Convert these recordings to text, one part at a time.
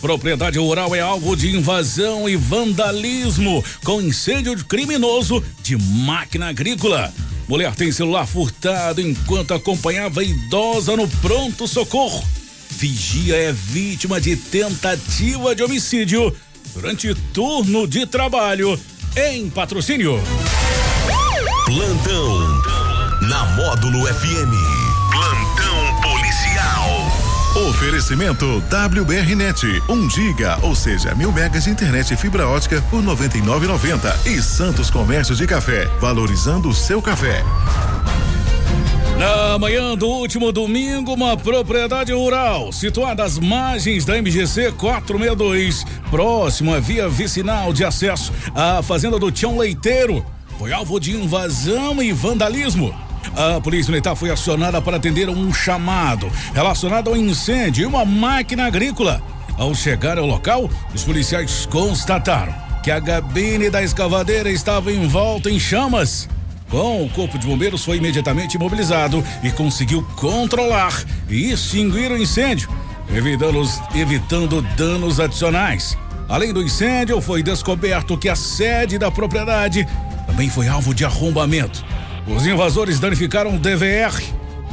Propriedade rural é alvo de invasão e vandalismo com incêndio criminoso de máquina agrícola. Mulher tem celular furtado enquanto acompanhava idosa no pronto socorro. Vigia é vítima de tentativa de homicídio durante turno de trabalho em patrocínio. Plantão na Módulo FM. Oferecimento WBRnet, 1 giga, ou seja, mil megas de internet e fibra ótica por 99,90 e Santos Comércio de Café, valorizando o seu café. Na manhã do último domingo, uma propriedade rural situada às margens da MGC 462, próximo à via vicinal de acesso à fazenda do Tião Leiteiro, foi alvo de invasão e vandalismo. A polícia militar foi acionada para atender um chamado relacionado ao incêndio em uma máquina agrícola. Ao chegar ao local, os policiais constataram que a gabine da escavadeira estava envolta em chamas. Com o corpo de bombeiros foi imediatamente imobilizado e conseguiu controlar e extinguir o incêndio, evitando, evitando danos adicionais. Além do incêndio, foi descoberto que a sede da propriedade também foi alvo de arrombamento. Os invasores danificaram o DVR,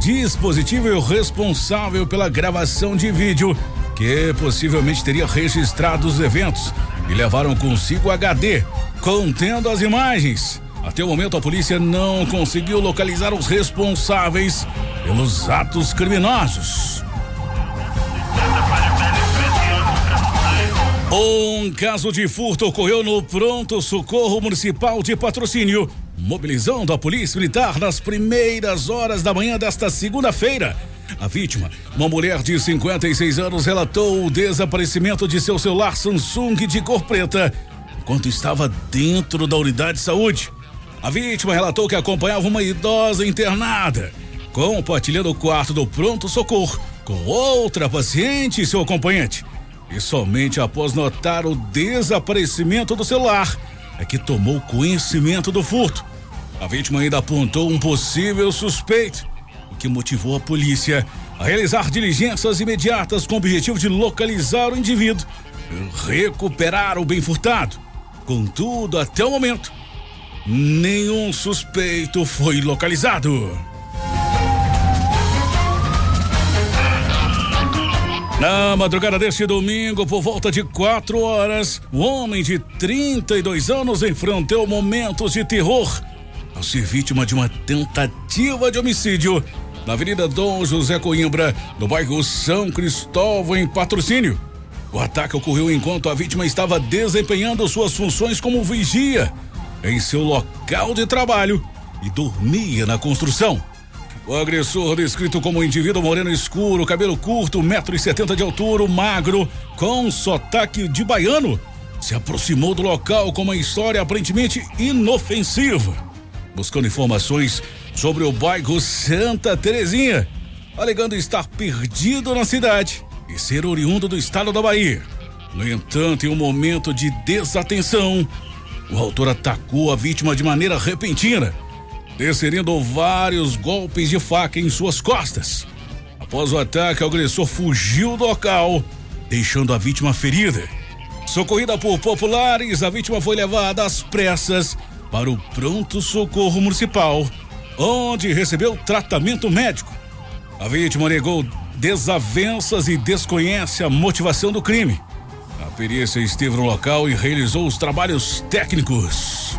dispositivo responsável pela gravação de vídeo, que possivelmente teria registrado os eventos, e levaram consigo HD, contendo as imagens. Até o momento, a polícia não conseguiu localizar os responsáveis pelos atos criminosos. Um caso de furto ocorreu no Pronto Socorro Municipal de Patrocínio, mobilizando a Polícia Militar nas primeiras horas da manhã desta segunda-feira. A vítima, uma mulher de 56 anos, relatou o desaparecimento de seu celular Samsung de cor preta enquanto estava dentro da unidade de saúde. A vítima relatou que acompanhava uma idosa internada, compartilhando o quarto do pronto-socorro com outra paciente e seu acompanhante. E somente após notar o desaparecimento do celular é que tomou conhecimento do furto. A vítima ainda apontou um possível suspeito, o que motivou a polícia a realizar diligências imediatas com o objetivo de localizar o indivíduo e recuperar o bem furtado. Contudo, até o momento, nenhum suspeito foi localizado. Na madrugada deste domingo, por volta de quatro horas, um homem de 32 anos enfrentou momentos de terror ao ser vítima de uma tentativa de homicídio na Avenida Dom José Coimbra, no bairro São Cristóvão, em patrocínio. O ataque ocorreu enquanto a vítima estava desempenhando suas funções como vigia em seu local de trabalho e dormia na construção. O agressor, descrito como um indivíduo moreno escuro, cabelo curto, 1,70m de altura, magro, com sotaque de baiano, se aproximou do local com uma história aparentemente inofensiva, buscando informações sobre o bairro Santa Terezinha, alegando estar perdido na cidade e ser oriundo do estado da Bahia. No entanto, em um momento de desatenção, o autor atacou a vítima de maneira repentina desferindo vários golpes de faca em suas costas. Após o ataque, o agressor fugiu do local, deixando a vítima ferida. Socorrida por populares, a vítima foi levada às pressas para o pronto-socorro municipal, onde recebeu tratamento médico. A vítima negou desavenças e desconhece a motivação do crime. A perícia esteve no local e realizou os trabalhos técnicos.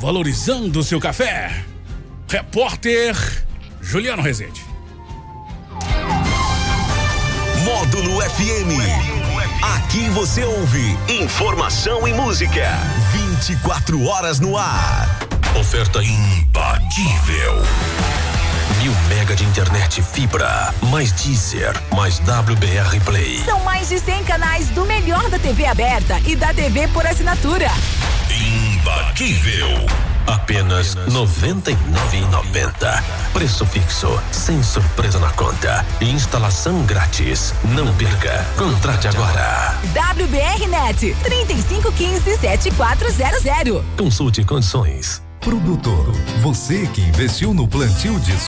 valorizando o seu café. Repórter Juliano Rezende. Módulo FM. Aqui você ouve informação e música. 24 horas no ar. Oferta imbatível. Mil mega de internet fibra, mais Deezer, mais WBR Play. São mais de 100 canais do melhor da TV aberta e da TV por assinatura. Imbatível. Apenas R$ 99,90. Preço fixo, sem surpresa na conta. Instalação grátis. Não perca. Contrate agora. WBR Net 3515 7400. Consulte condições. Produtor, você que investiu no plantio de